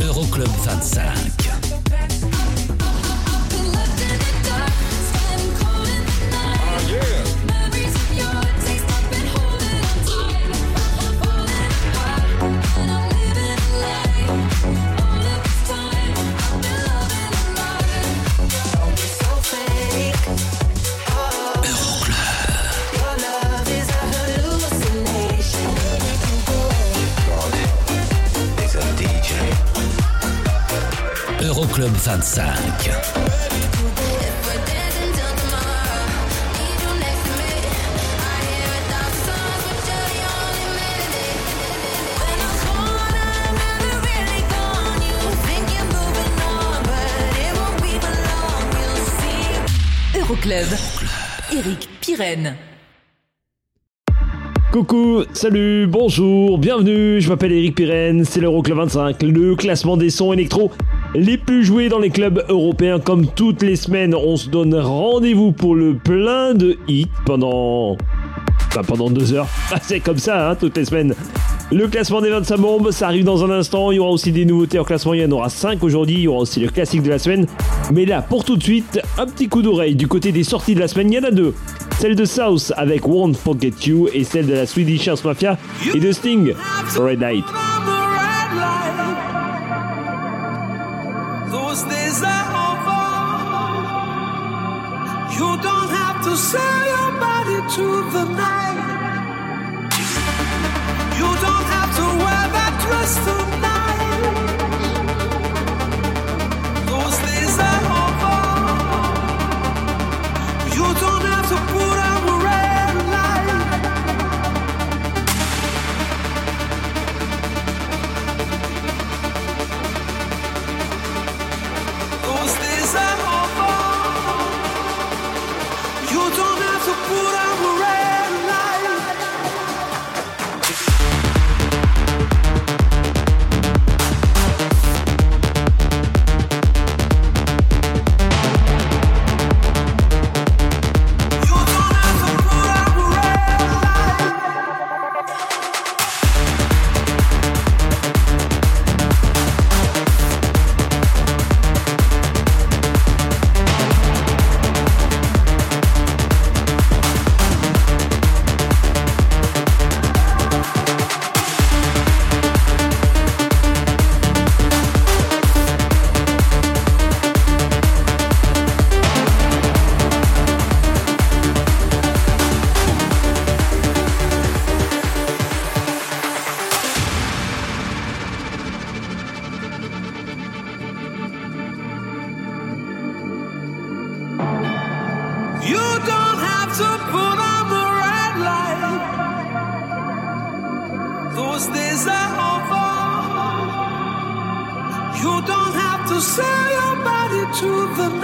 Euroclub 25. Euroclub 25. Euroclub. Eric Pirenne. Coucou, salut, bonjour, bienvenue, je m'appelle Eric Pirenne, c'est l'Euroclub 25, le classement des sons électro les plus joués dans les clubs européens comme toutes les semaines. On se donne rendez-vous pour le plein de hits pendant... Enfin, pendant deux heures. Ah, c'est comme ça, hein, toutes les semaines. Le classement des 25 bombes, ça arrive dans un instant. Il y aura aussi des nouveautés en classement. Il y en aura 5 aujourd'hui. Il y aura aussi le classique de la semaine. Mais là, pour tout de suite, un petit coup d'oreille du côté des sorties de la semaine. Il y en a deux. Celle de South avec Won't Forget You et celle de la Swedish House Mafia et de Sting, Red Light. Sell your body to the night. You don't have to wear that dress to the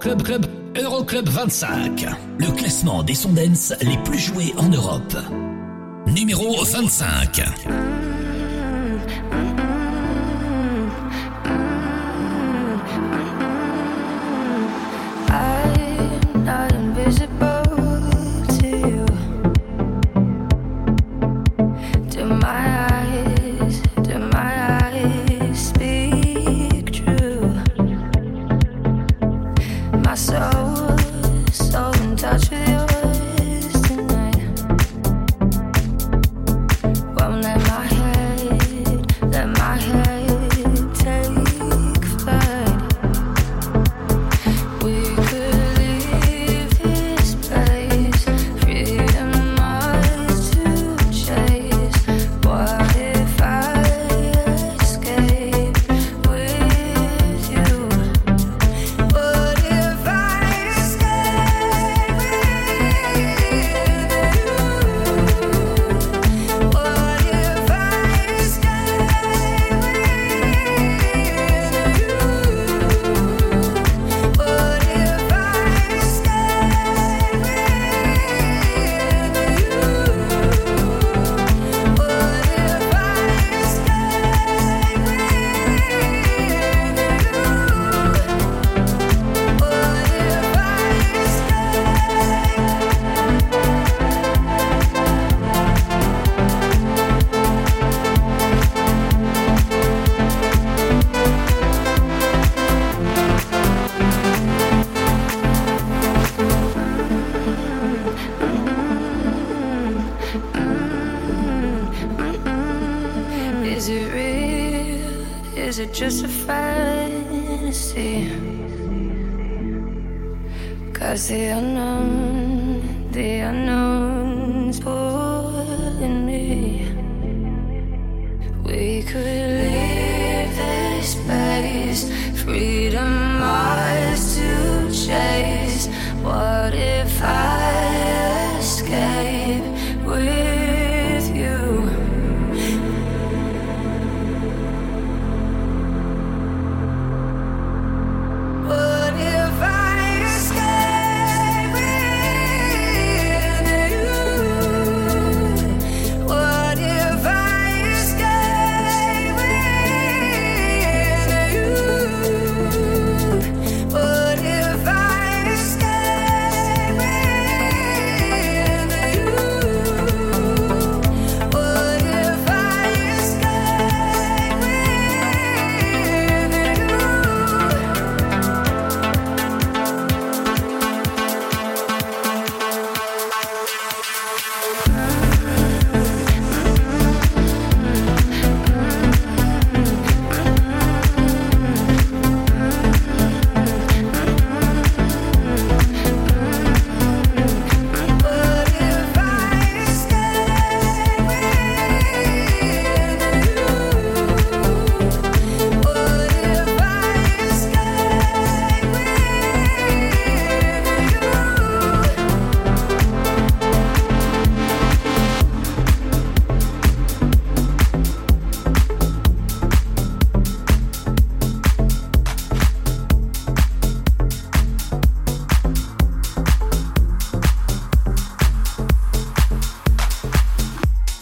Euroclub Club Euroclub 25. Le classement des Sondens les plus joués en Europe. Numéro 25.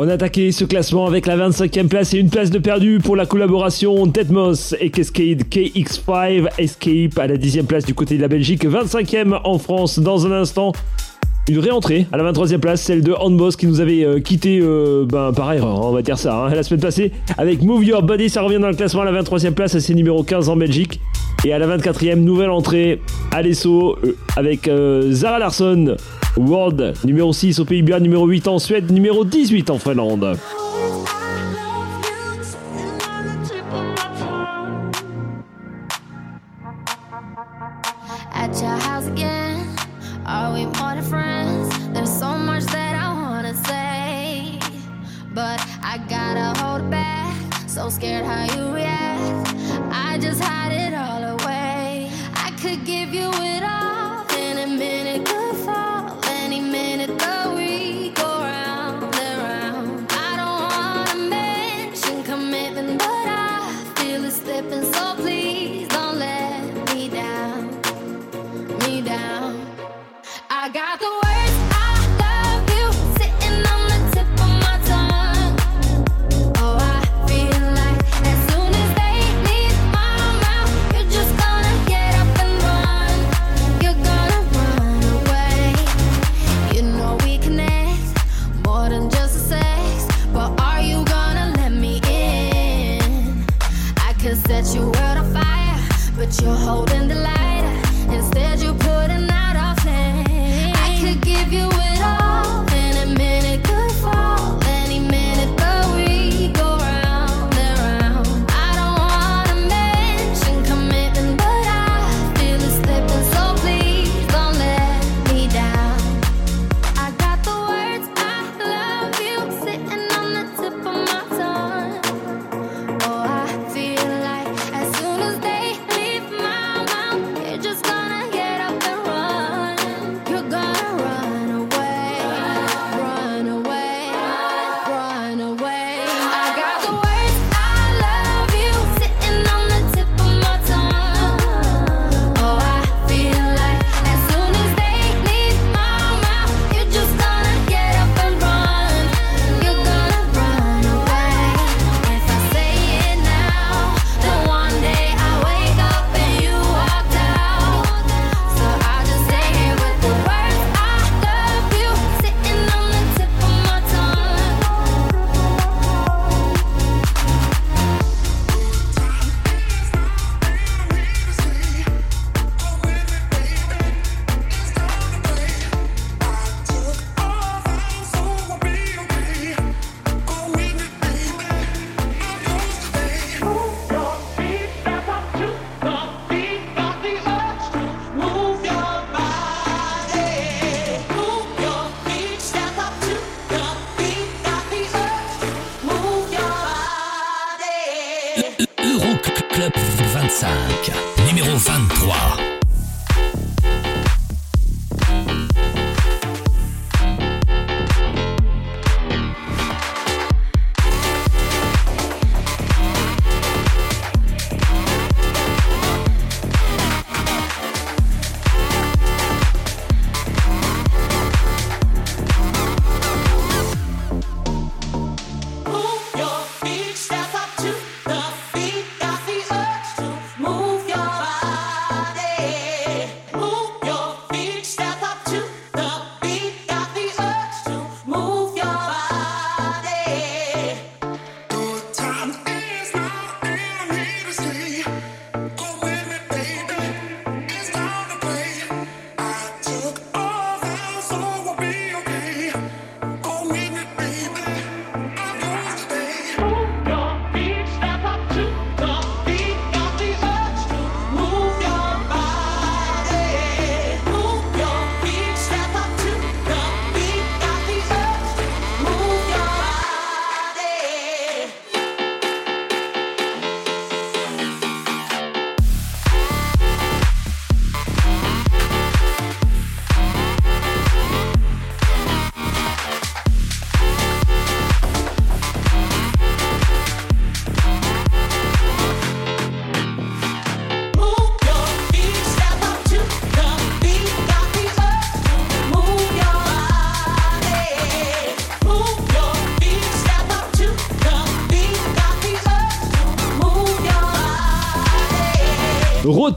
On a attaqué ce classement avec la 25e place et une place de perdu pour la collaboration Tetmos et Cascade KX5 Escape à la 10e place du côté de la Belgique, 25e en France dans un instant. Une réentrée à la 23e place, celle de Handboss qui nous avait euh, quitté euh, ben, par erreur, hein, on va dire ça, hein, la semaine passée. Avec Move Your Body, ça revient dans le classement à la 23e place, c'est numéro 15 en Belgique. Et à la 24e, nouvelle entrée, Alesso euh, avec euh, Zara Larson, World, numéro 6 aux Pays-Bas, numéro 8 en Suède, numéro 18 en Finlande. scared how you react.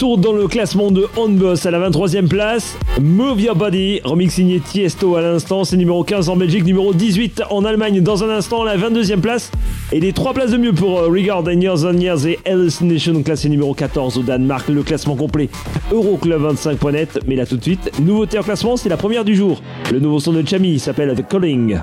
Retour dans le classement de On Boss à la 23e place. Move Your Body, remix signé Tiesto à l'instant, c'est numéro 15 en Belgique, numéro 18 en Allemagne dans un instant, la 22e place. Et les 3 places de mieux pour euh, Regard and Years on Years et Hallucination, classé numéro 14 au Danemark. Le classement complet Euroclub25.net. Mais là tout de suite, nouveauté en classement, c'est la première du jour. Le nouveau son de Chami s'appelle The Calling.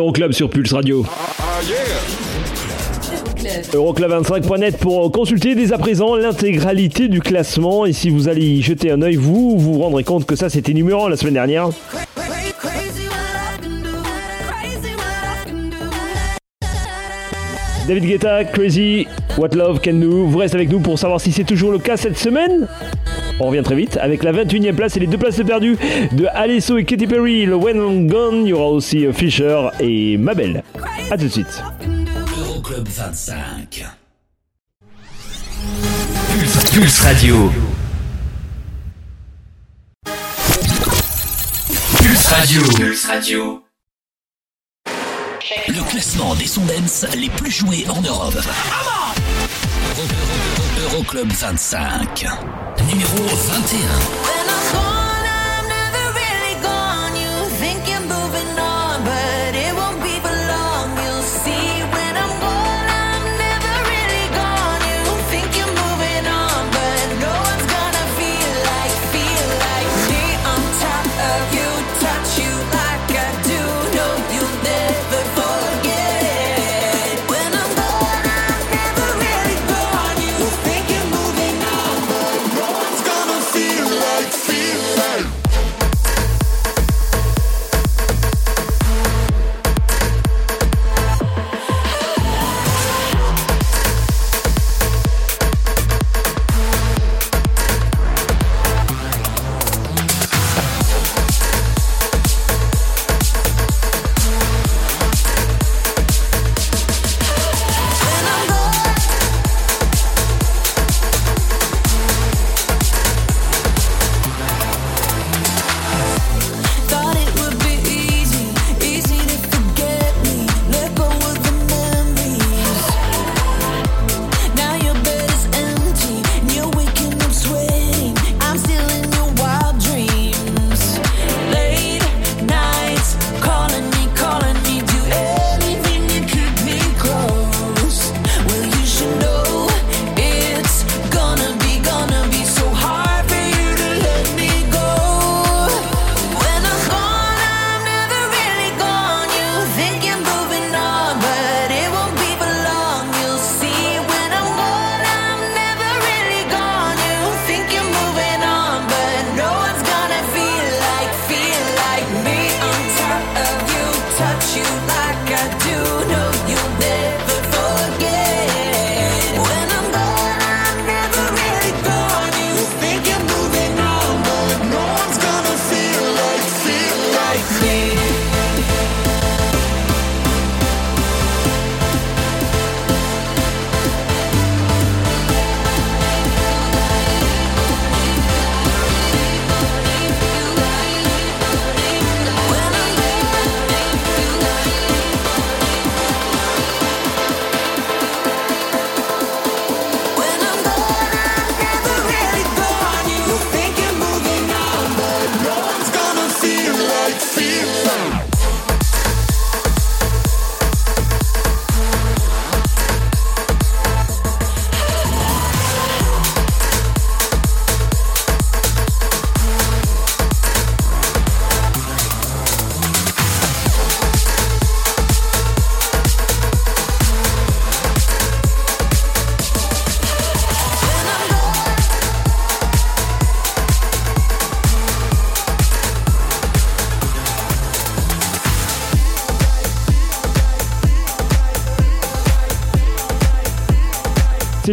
Euroclub sur Pulse Radio. Euroclub 25.net pour consulter dès à présent l'intégralité du classement et si vous allez y jeter un oeil vous vous rendrez compte que ça c'était numéro 1 la semaine dernière. David Guetta, Crazy, What Love Can Do, vous restez avec nous pour savoir si c'est toujours le cas cette semaine on revient très vite avec la 21e place et les deux places perdues de Alesso et Katy Perry. Le When I'm Gone, il y aura aussi euh, Fisher et Mabel. A tout de suite. Euroclub 25. Pulse, Pulse Radio. Pulse Radio. Pulse Radio. Le classement des sons les plus joués en Europe. Euroclub 25 numéro 21.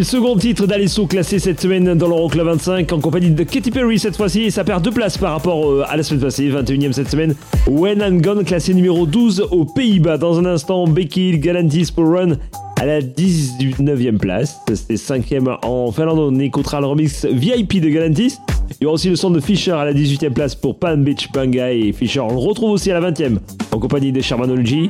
Second titre d'Alesso classé cette semaine dans l'Euroclub 25 en compagnie de Katy Perry cette fois-ci et ça perd deux places par rapport euh, à la semaine passée, 21ème cette semaine. When I'm Gone classé numéro 12 aux Pays-Bas. Dans un instant, Becky Galantis pour Run à la 19ème place. C'était 5ème en Finlande. On écoutera le remix VIP de Galantis. Il y aura aussi le son de Fisher à la 18ème place pour Pan Beach Bangai et Fisher on le retrouve aussi à la 20ème en compagnie de Shermanology.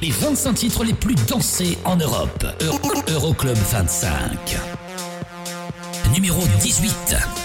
Les 25 titres les plus dansés en Europe. Euroclub 25. Numéro 18.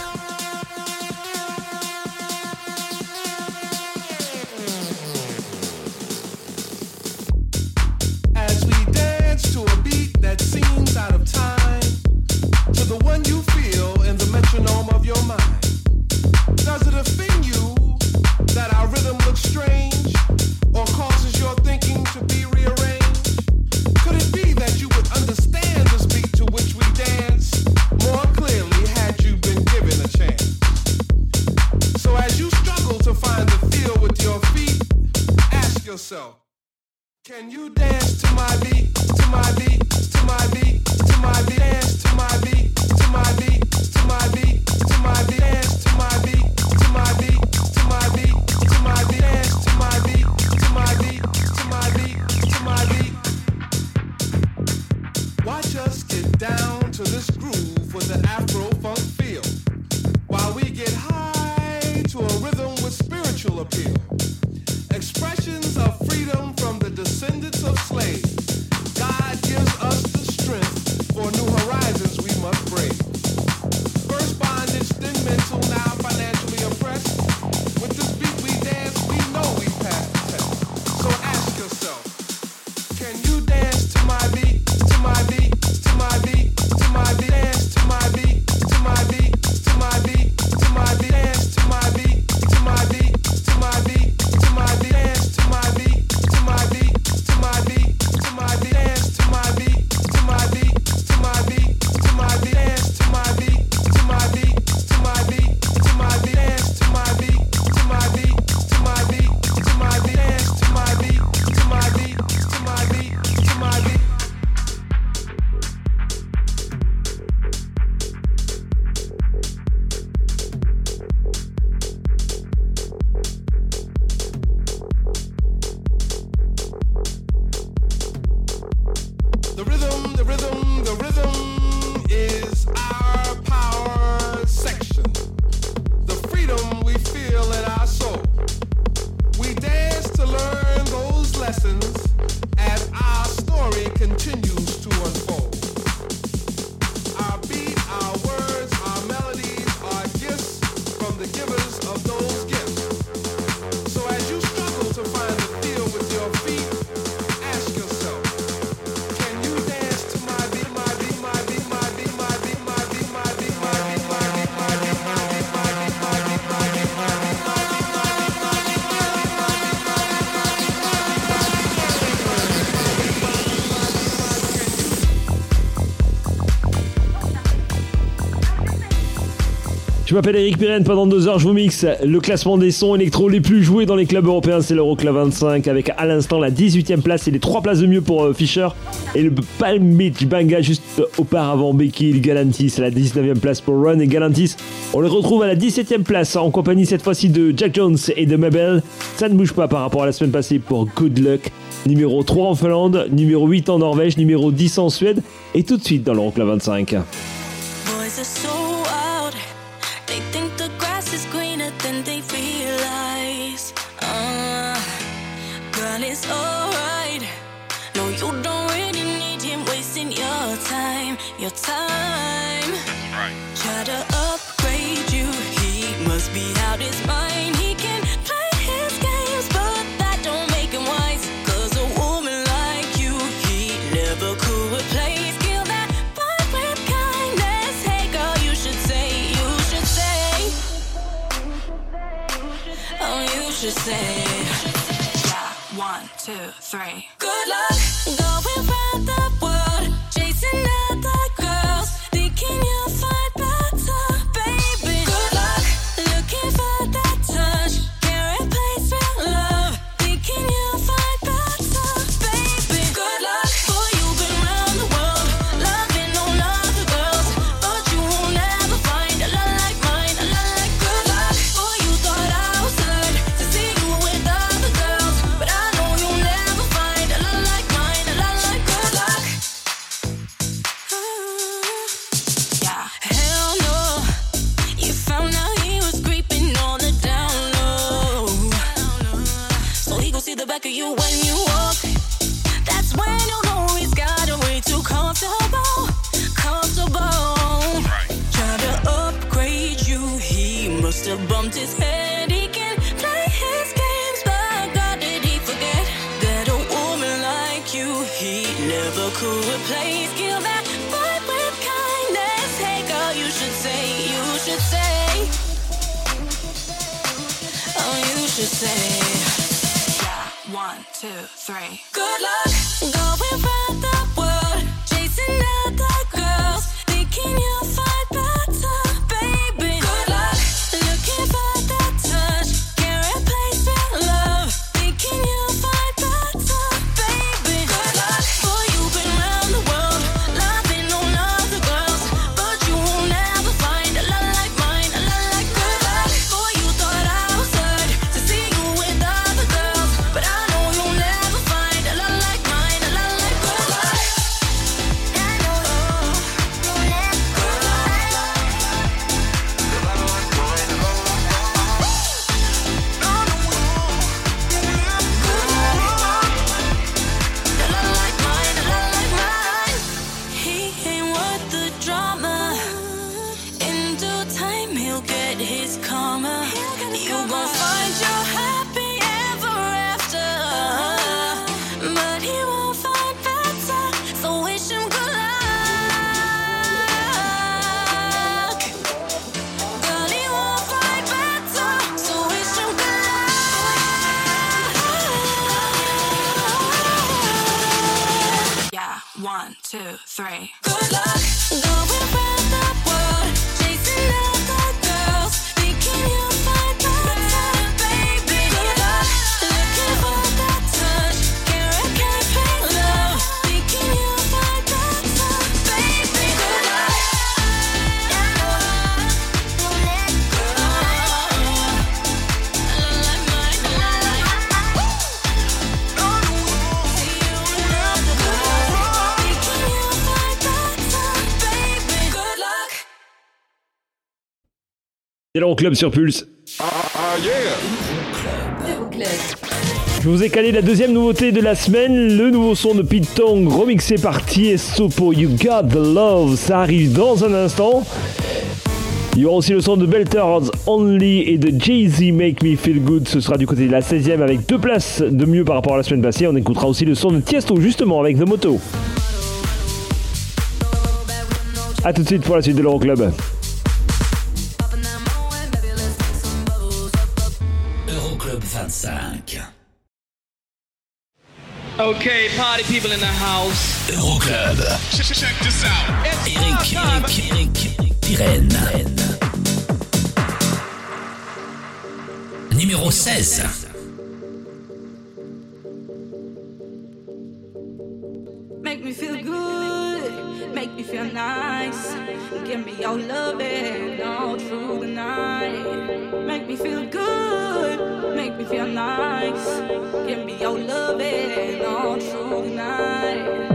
m'appelle Eric Pirenne, pendant deux heures je vous mixe. Le classement des sons électro les plus joués dans les clubs européens, c'est l'Euroclub 25 avec à l'instant la 18ème place et les 3 places de mieux pour euh, Fischer. Et le Palm Beach Banga juste euh, auparavant Becky Galantis à la 19ème place pour Run et Galantis. On les retrouve à la 17ème place en compagnie cette fois-ci de Jack Jones et de Mabel. Ça ne bouge pas par rapport à la semaine passée pour Good Luck. Numéro 3 en Finlande, numéro 8 en Norvège, numéro 10 en Suède et tout de suite dans l'Euroclub 25 you don't really need him wasting your time, your time. Try to upgrade you, he must be out his mind. He can play his games, but that don't make him wise. Cause a woman like you, he never could replace. Kill that vibe with kindness. Hey girl, you should say, you should say. Oh, you should say. Yeah, one, two, three. Good luck going C'est l'Euroclub sur Pulse. Je vous ai calé la deuxième nouveauté de la semaine, le nouveau son de Pete Tong remixé par pour You Got the Love. Ça arrive dans un instant. Il y aura aussi le son de Belters Only et de Jay-Z Make Me Feel Good. Ce sera du côté de la 16e avec deux places de mieux par rapport à la semaine passée. On écoutera aussi le son de Tiesto justement avec The Moto. A tout de suite pour la suite de l'Euroclub. Euroclub Okay, party people in the house. Euroclub. Check check this out. Eric, Eric, Eric, Pirenne. Numéro 16. Make me feel good, make me feel nice. Give me your loving all through the night. Make me feel good, make me feel nice. Give me your loving all through the night.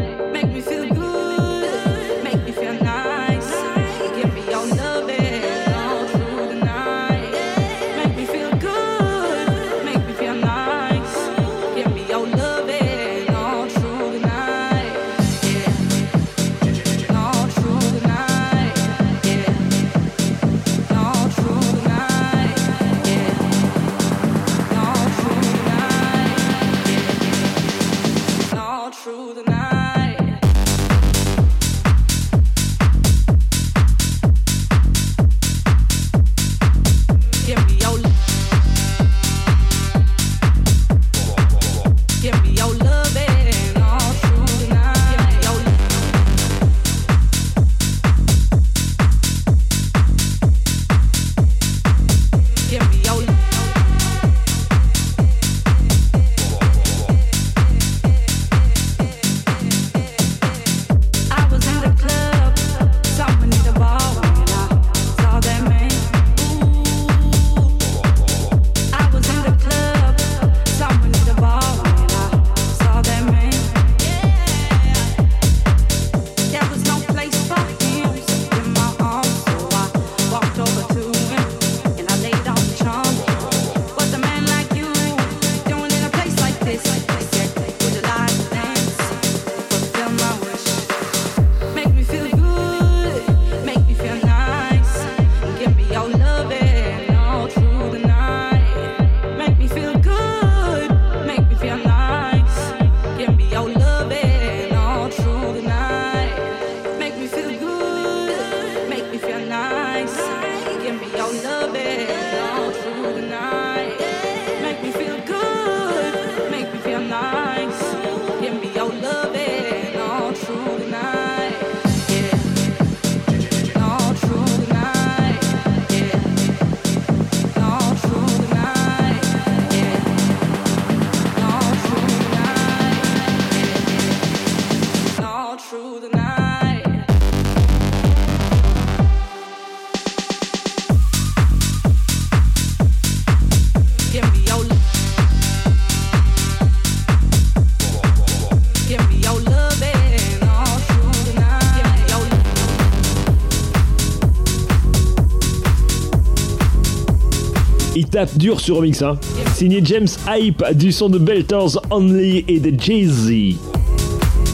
tape dur sur remix. Hein. Signé James Hype du son de Belters Only et de Jay-Z.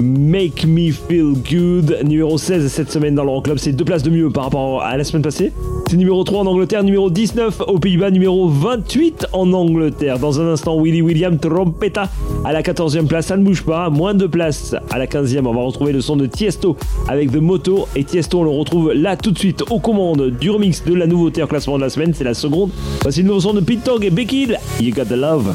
Make Me Feel Good, numéro 16 cette semaine dans l'Euroclub. C'est deux places de mieux par rapport à la semaine passée. C'est numéro 3 en Angleterre, numéro 19 aux Pays-Bas, numéro 28 en Angleterre. Dans un instant, Willy William Trompetta à la 14e place, ça ne bouge pas. Hein. Moins de place à la 15e. On va retrouver le son de Tiesto avec The Moto. Et Tiesto, on le retrouve là tout de suite aux commandes du remix de la nouveauté en classement de la semaine. C'est la seconde. Voici le nouveau son de Pete Tong et Becky You got the love.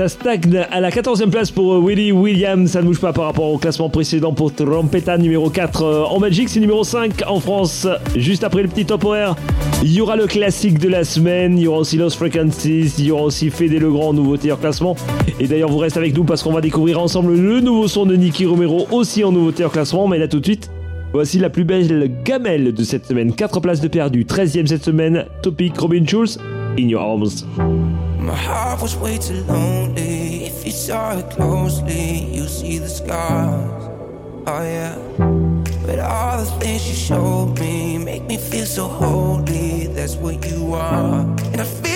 ça stagne à la 14e place pour euh, Willy Williams. Ça ne bouge pas par rapport au classement précédent pour Trompeta, numéro 4 euh, en Belgique. C'est numéro 5 en France. Juste après le petit top horaire, il y aura le classique de la semaine. Il y aura aussi Lost Frequencies. Il y aura aussi Fédé Legrand, nouveauté en classement. Et d'ailleurs, vous restez avec nous parce qu'on va découvrir ensemble le nouveau son de Nicky Romero, aussi en nouveauté en classement. Mais là, tout de suite, Voici la plus belle gamelle de cette semaine. 4 places de perdu, 13e cette semaine. Topic Robin Schulz, In Your Arms. My heart was way too lonely. If you saw it closely, you see the scars. Oh, yeah. But all the things you showed me make me feel so holy. That's what you are. And I feel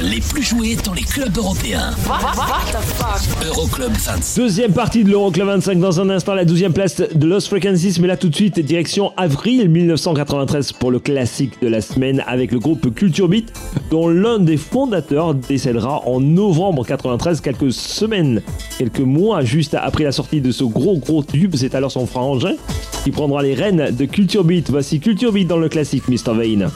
les plus joués dans les clubs européens. Euroclub 25. Deuxième partie de l'Euroclub 25 dans un instant, la 12e place de Lost Frequencies, mais là tout de suite, direction avril 1993 pour le classique de la semaine avec le groupe Culture Beat, dont l'un des fondateurs décédera en novembre 93, quelques semaines, quelques mois juste après la sortie de ce gros gros tube. C'est alors son frangin qui prendra les rênes de Culture Beat. Voici Culture Beat dans le classique Mr. Vane.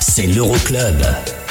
C'est l'Euroclub.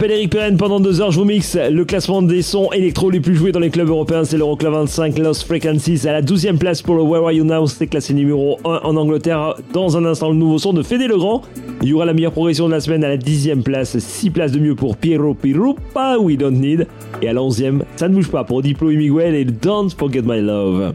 M'appelle Eric Perren, pendant deux heures je vous mixe le classement des sons électro les plus joués dans les clubs européens, c'est l'Euroclub 25 Lost Frequencies à la 12e place pour le Where Are You Now, c'est classé numéro 1 en Angleterre. Dans un instant le nouveau son de Fede Legrand, il y aura la meilleure progression de la semaine à la 10e place, 6 places de mieux pour Piero Pirupa, We Don't Need, et à la 11e, ça ne bouge pas pour Diplo Miguel et Don't Forget My Love.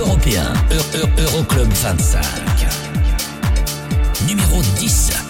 Européen, Euroclub 25. Numéro 10.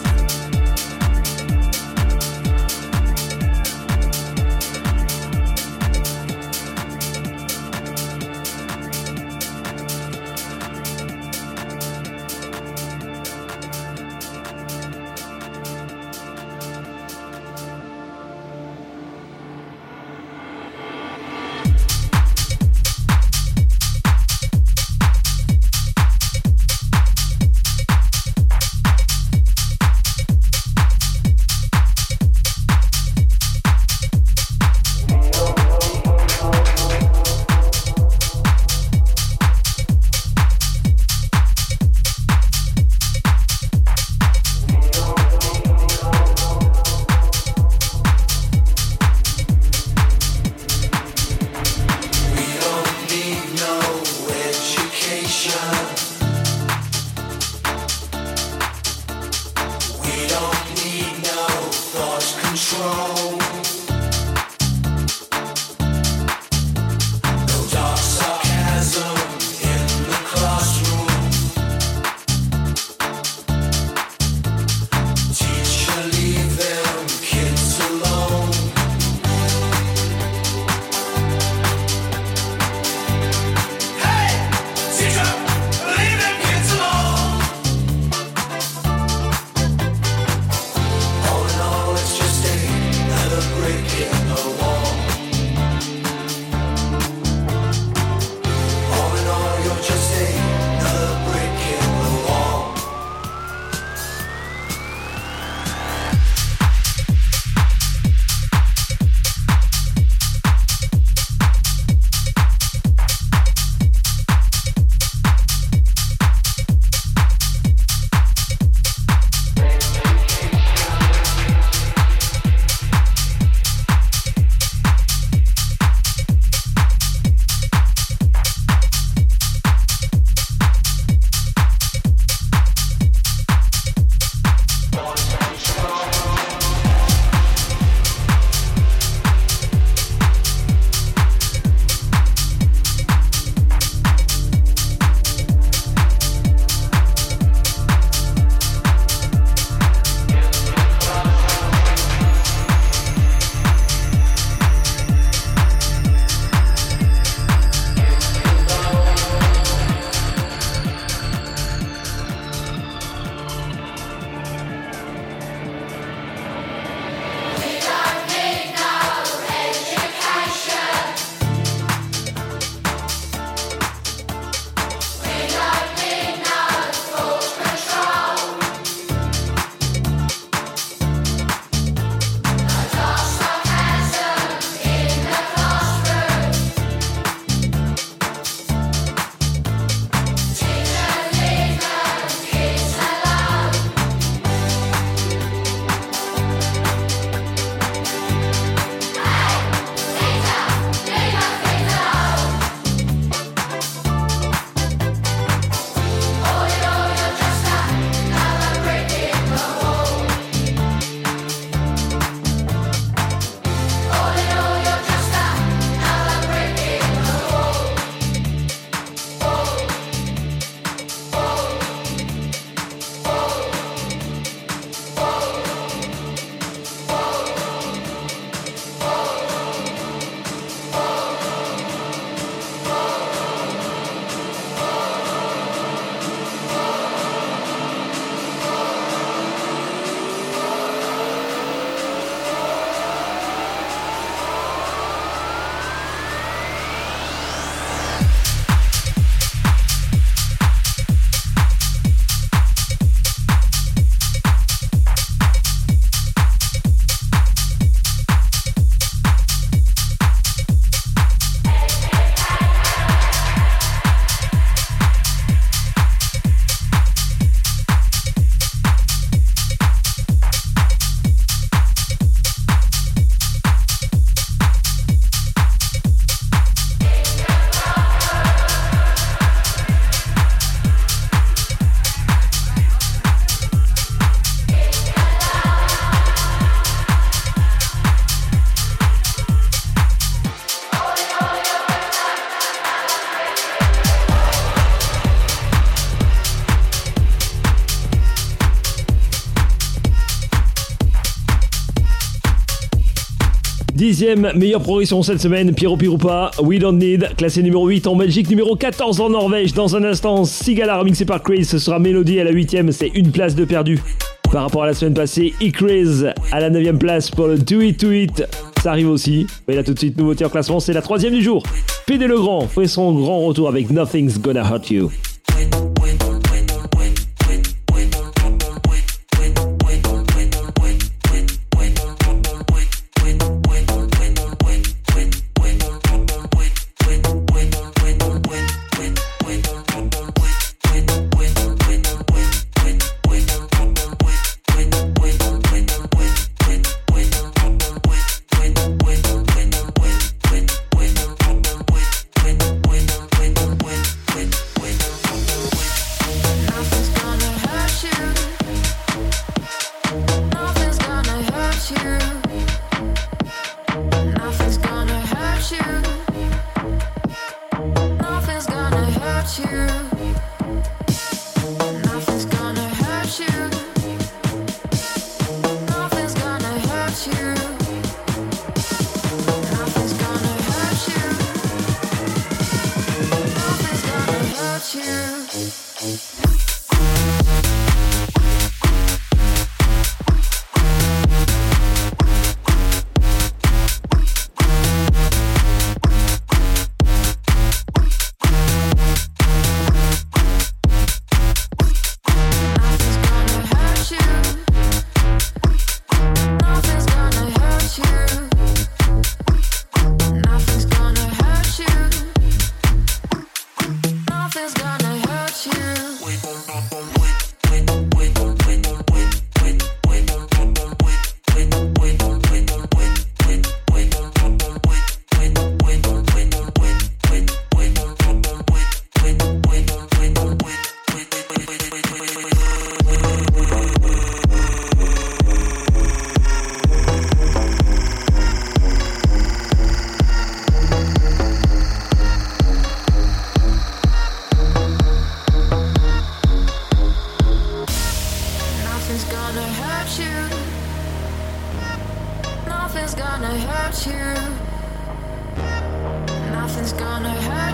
meilleure progression cette semaine, Piero Pirupa, We Don't Need, classé numéro 8 en Belgique, numéro 14 en Norvège. Dans un instant, Sigala remixé par Chris, ce sera Mélodie à la huitième, c'est une place de perdu. Par rapport à la semaine passée, E. Chris à la 9 place pour le Do It To It. Ça arrive aussi. Mais là tout de suite, nouveauté en classement, c'est la troisième du jour. PD Legrand fait son grand retour avec Nothing's Gonna Hurt You.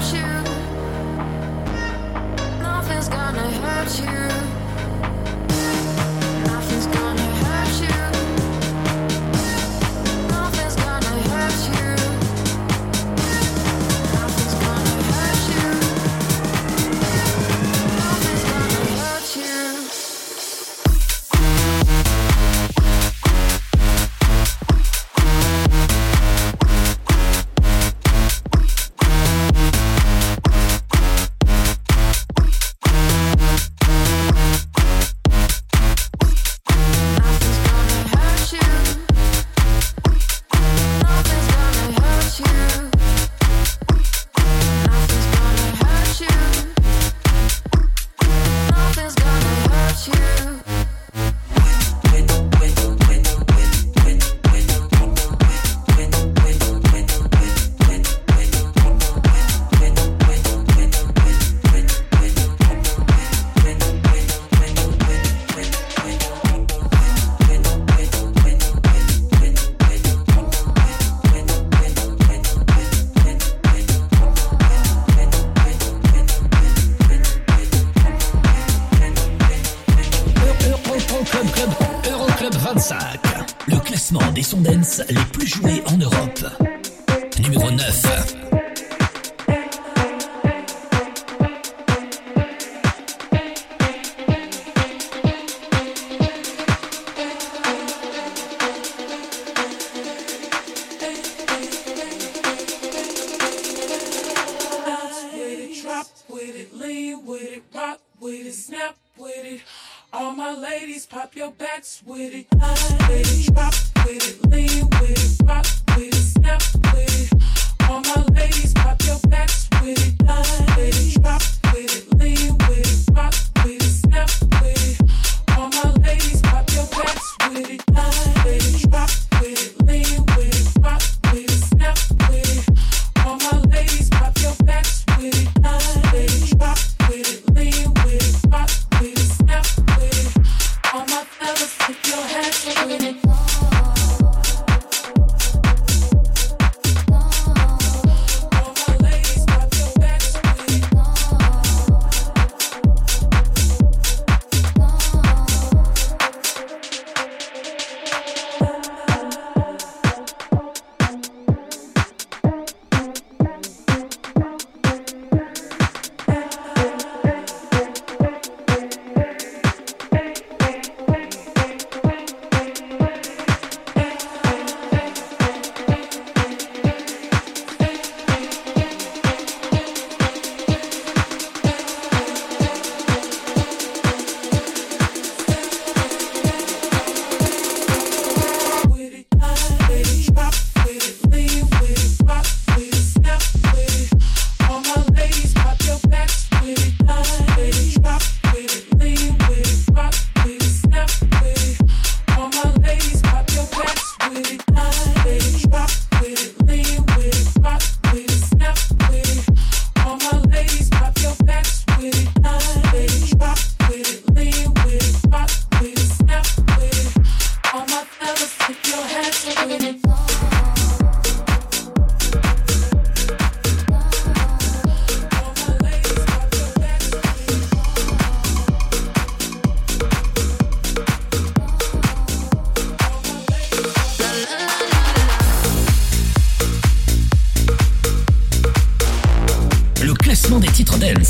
hurt you. Nothing's gonna hurt you.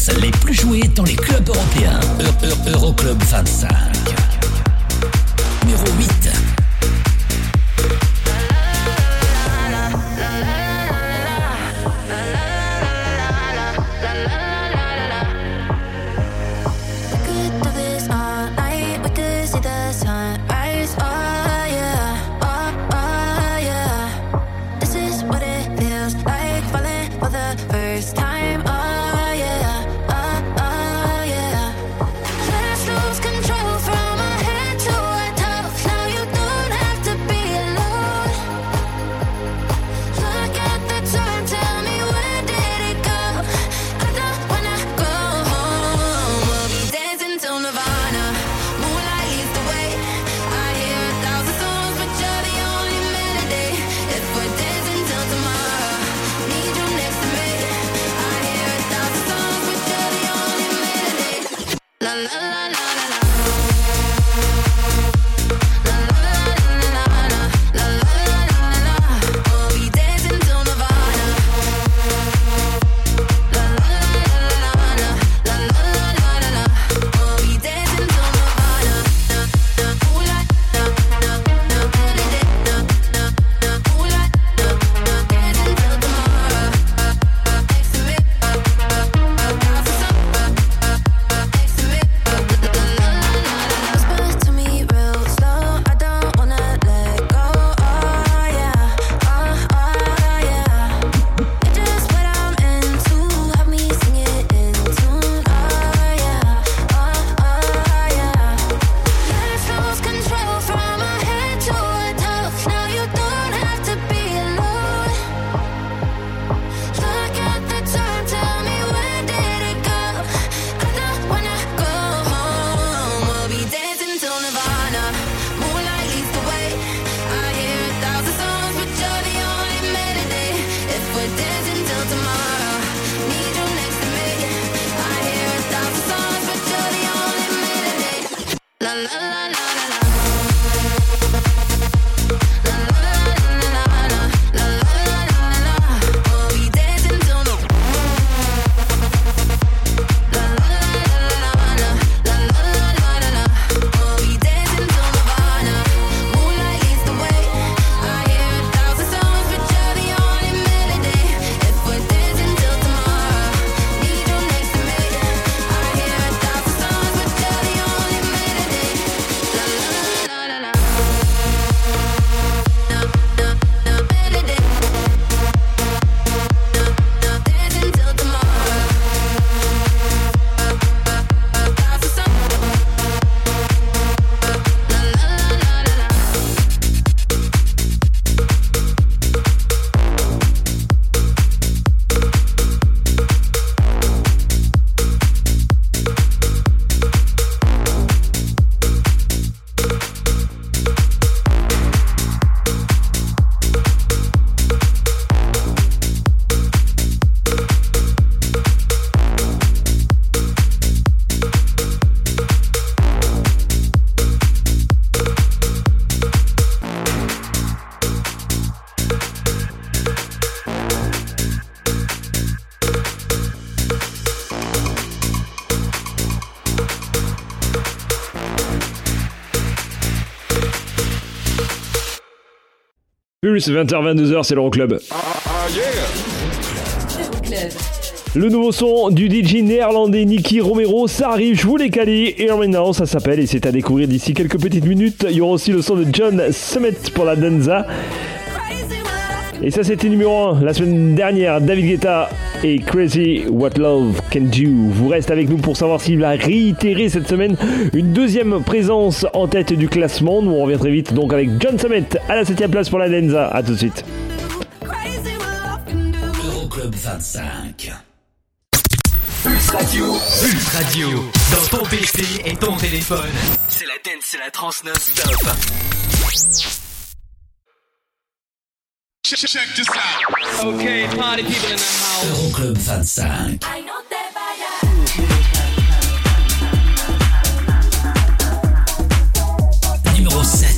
les plus joués dans les clubs européens. E, e, Euroclub 25. Numéro 8. 20h22h, c'est l'Euroclub. Le nouveau son du DJ néerlandais Nicky Romero, ça arrive, je vous l'ai calé. Here and Now, ça s'appelle et c'est à découvrir d'ici quelques petites minutes. Il y aura aussi le son de John Summit pour la danza. Et ça, c'était numéro 1 la semaine dernière. David Guetta, et Crazy What Love Can Do. Vous restez avec nous pour savoir s'il va réitérer cette semaine une deuxième présence en tête du classement. Nous on revient très vite donc avec John Summit à la 7ème place pour la Denza. A tout de suite. Euroclub 25. Pulse Radio. Pulse Radio. Dans ton PC et ton téléphone. C'est la dance, c'est la trans non-stop. Check, check this out. Okay, party people in the house. Euroclub 25. I know Numéro 7.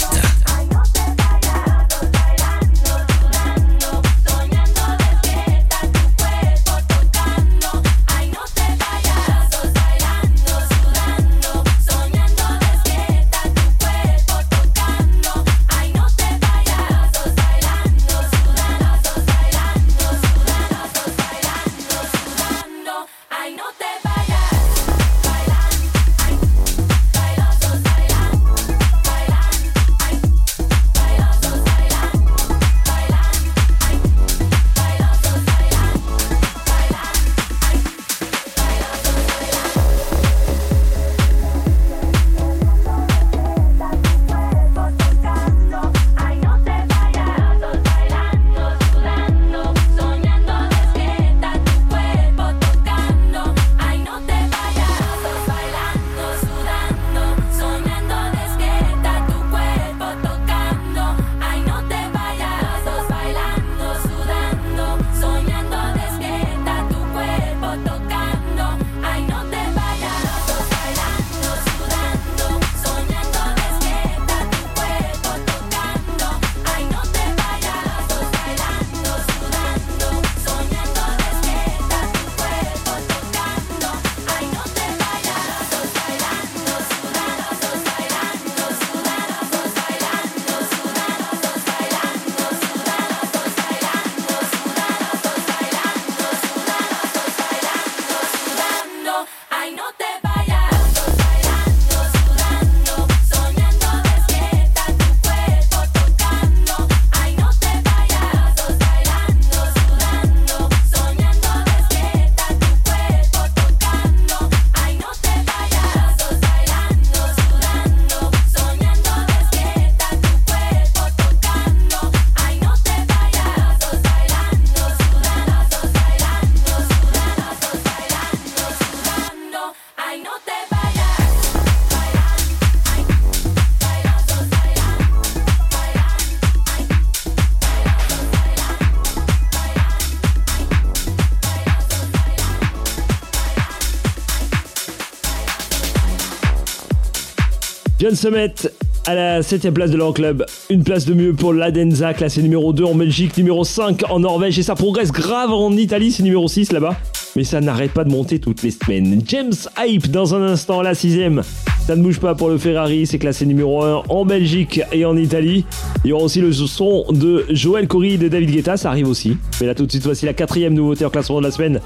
Se mettre à la 7 place de l'Euroclub. Une place de mieux pour l'Adenza, classé numéro 2 en Belgique, numéro 5 en Norvège. Et ça progresse grave en Italie, c'est numéro 6 là-bas. Mais ça n'arrête pas de monter toutes les semaines. James Hype dans un instant, la sixième. Ça ne bouge pas pour le Ferrari, c'est classé numéro 1 en Belgique et en Italie. Il y aura aussi le son de Joël Corey et de David Guetta, ça arrive aussi. Mais là tout de suite, voici la quatrième nouveauté en classement de la semaine.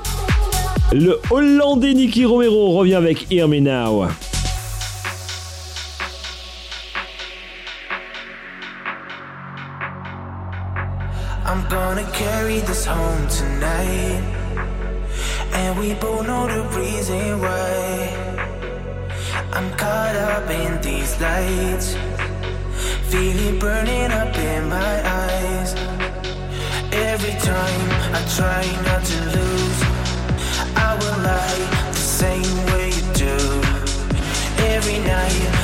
Le Hollandais Nicky Romero revient avec Hear Me Now. Feel it burning up in my eyes. Every time I try not to lose, I will lie the same way you do. Every night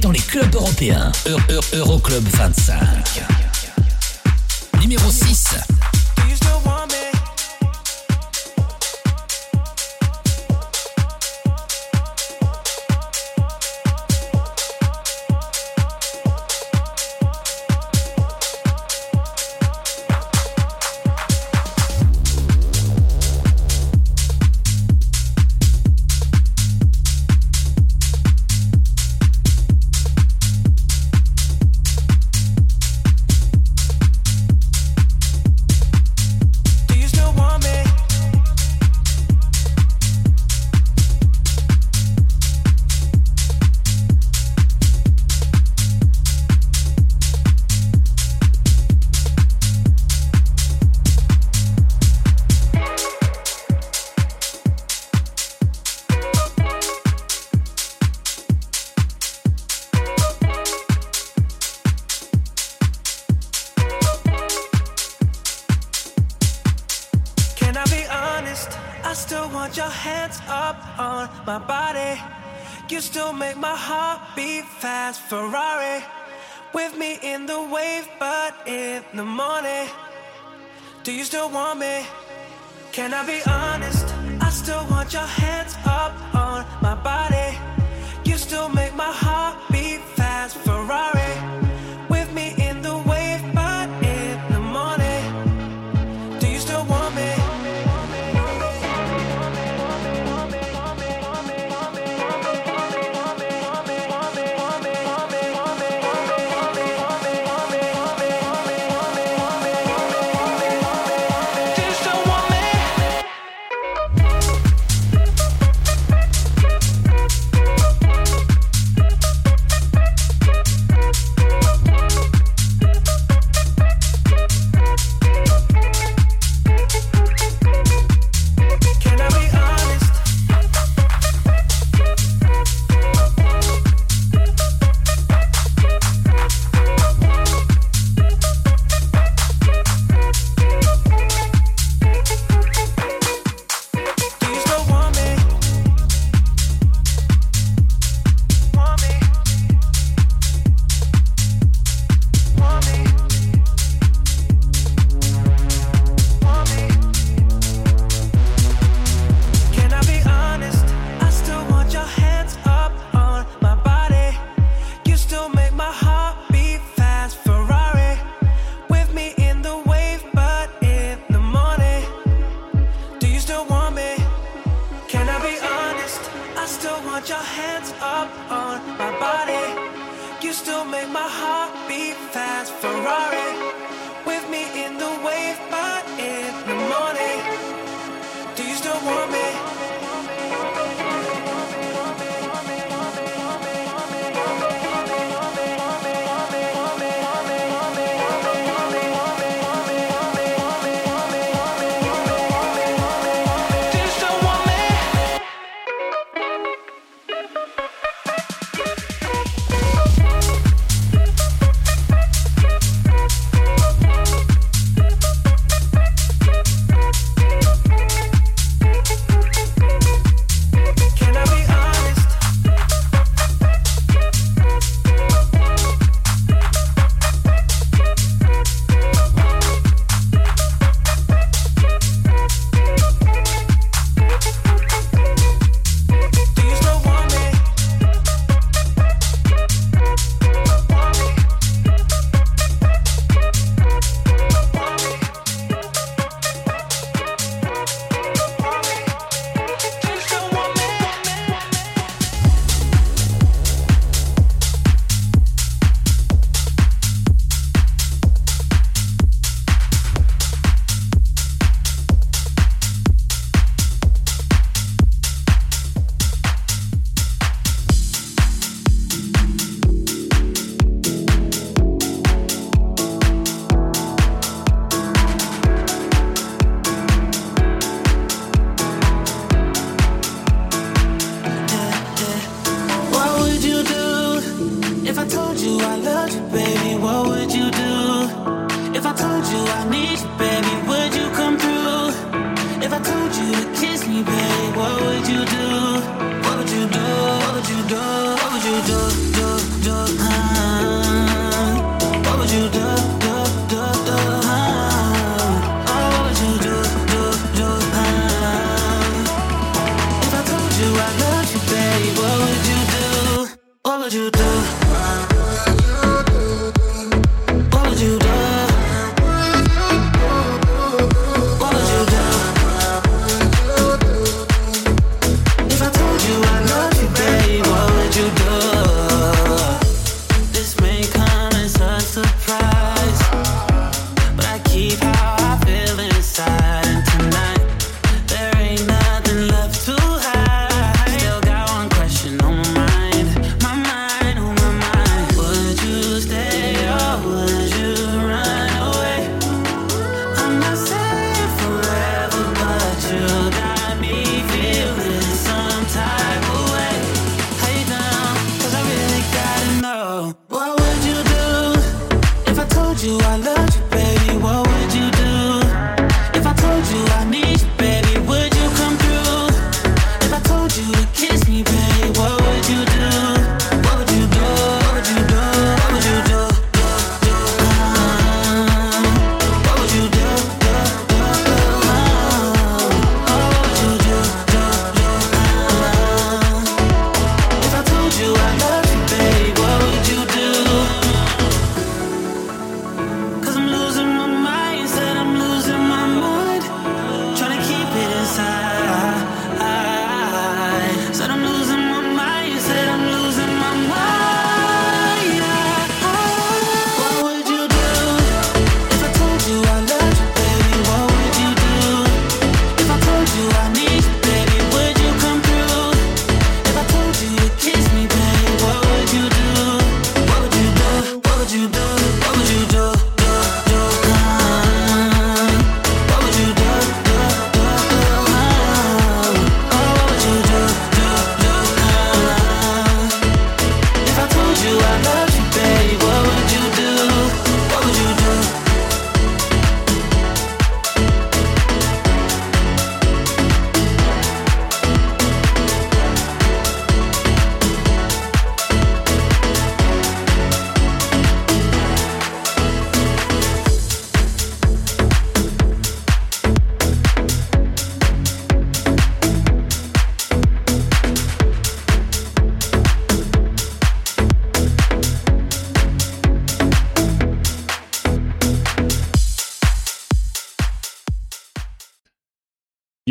dans les clubs européens. Euro- Euro- Euroclub 25. Numéro 6.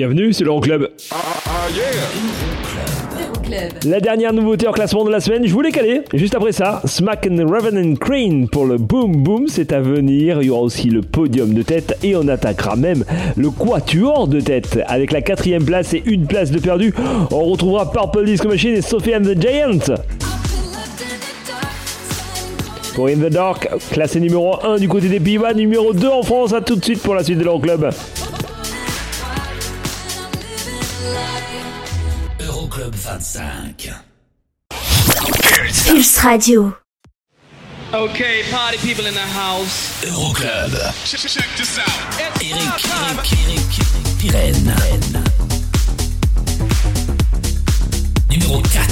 Bienvenue, c'est l'Euroclub. La dernière nouveauté en classement de la semaine, je voulais caler. Juste après ça, Smack and Raven and Crane pour le Boom Boom, c'est à venir. Il y aura aussi le podium de tête et on attaquera même le quatuor de tête. Avec la quatrième place et une place de perdu, on retrouvera Purple Disco Machine et Sophie and the Giant. Pour In the Dark, classé numéro 1 du côté des Pays-Bas, numéro 2 en France. À tout de suite pour la suite de l'Euroclub. Euroclub 25. Pulse Radio. Okay, party people in the house. Euroclub. Check, check this out. Eric, Eric, Eric, Pirenne. Numéro 4.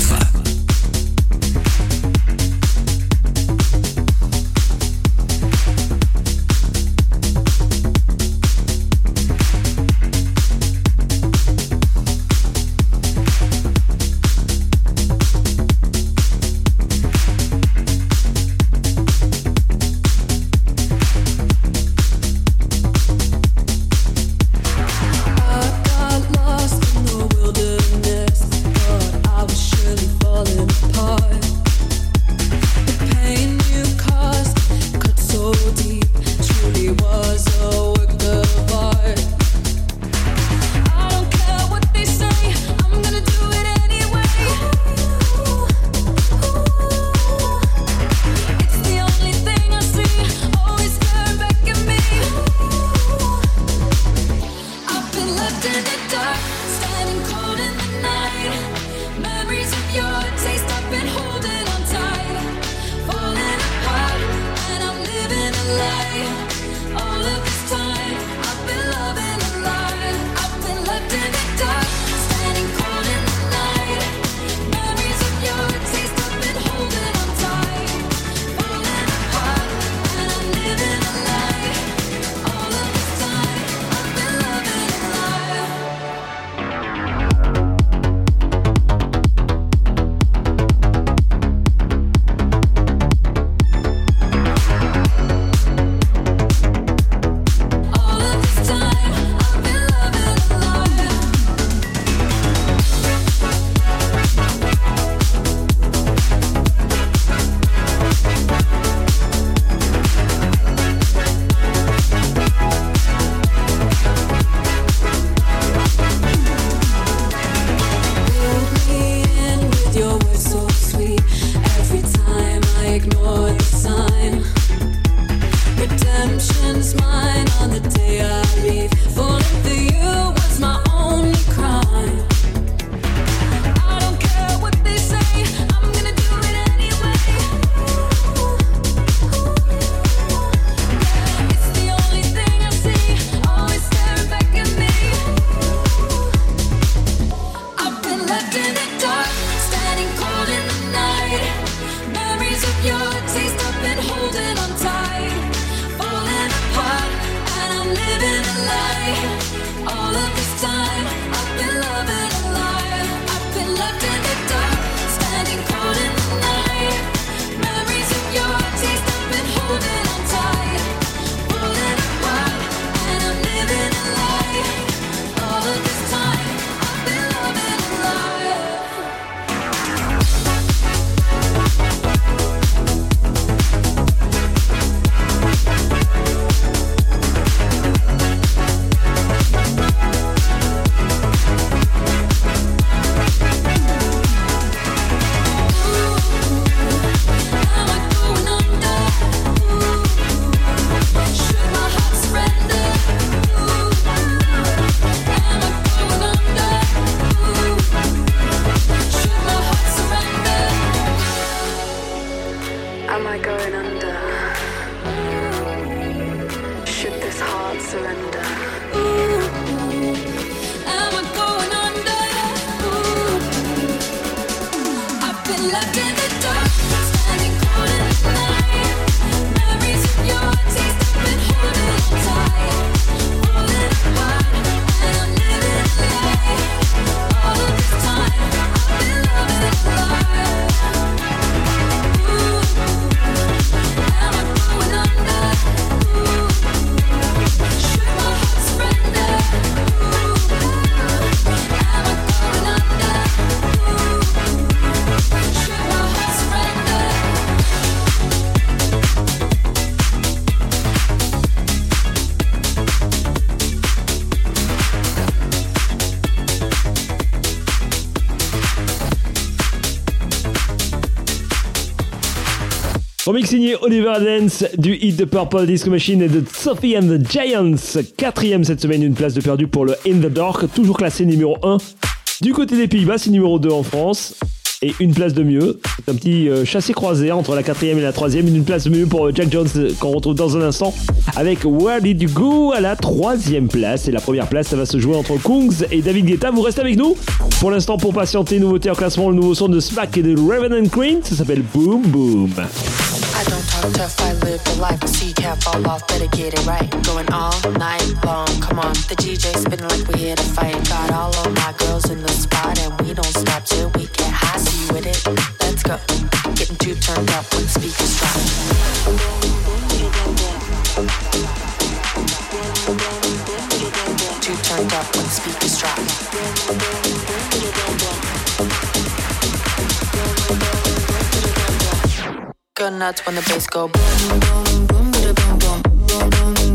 Remix signé Oliver Dance du hit de Purple Disco Machine et de Sophie and the Giants. Quatrième cette semaine, une place de perdu pour le In the Dark, toujours classé numéro 1. Du côté des Pays-Bas, c'est numéro 2 en France. Et une place de mieux. C'est un petit euh, chassé-croisé entre la quatrième et la troisième. Une place de mieux pour euh, Jack Jones euh, qu'on retrouve dans un instant. Avec Where Did You Go à la troisième place. Et la première place, ça va se jouer entre Kungs et David Guetta. Vous restez avec nous Pour l'instant, pour patienter, nouveauté en classement, le nouveau son de Smack et de Revenant Queen. Ça s'appelle Boom Boom. I don't talk tough, I live the life. See, can't fall off, better get it right. Going all night long, come on. The DJ spinning like we're here to fight. Got all of my girls in the spot, and we don't stop till we get high. See you with it? Let's go. Getting too turned up when speakers drop. Too turned up when speakers drop. Go nuts when the bass go. boom boom boom boom boom boom boom boom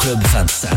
Club 25.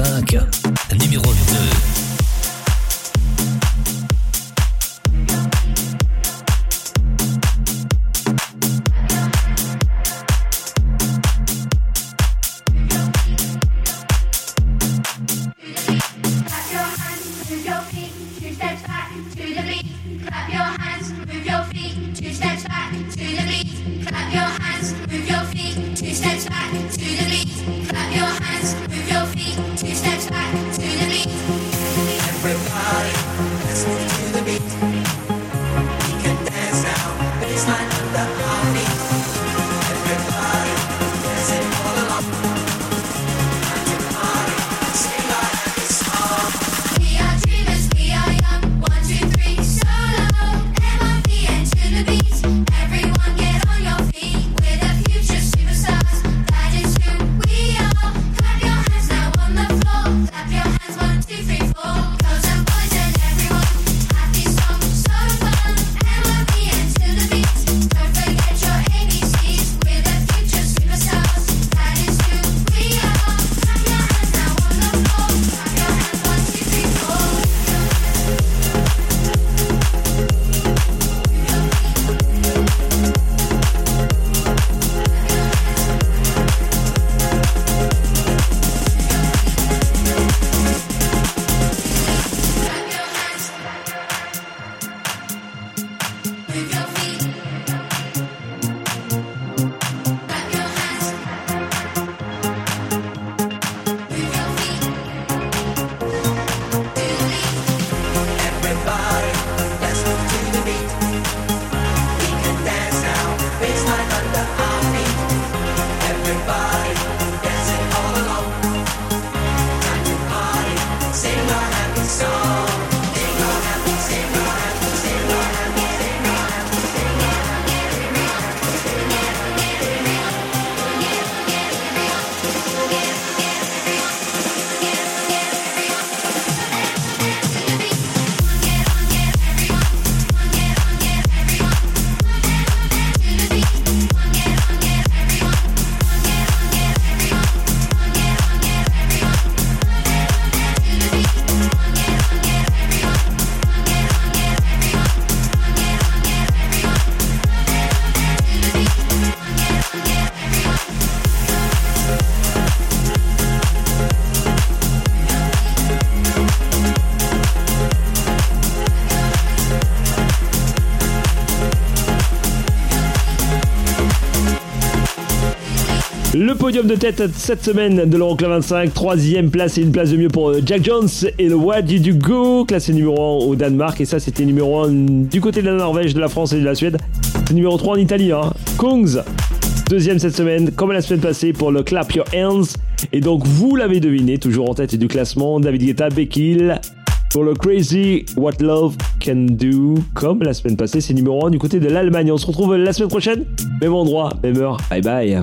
5 podium de tête cette semaine de l'Euroclub 25, troisième place et une place de mieux pour euh, Jack Jones et le What Did You Go, classé numéro 1 au Danemark. Et ça, c'était numéro 1 du côté de la Norvège, de la France et de la Suède. C'est numéro 3 en Italie. Hein. Kongs, deuxième cette semaine, comme la semaine passée pour le Clap Your Hands. Et donc, vous l'avez deviné, toujours en tête du classement, David Guetta, Bekil. Pour le Crazy What Love Can Do, comme la semaine passée, c'est numéro 1 du côté de l'Allemagne. On se retrouve la semaine prochaine, même endroit, même heure. Bye bye.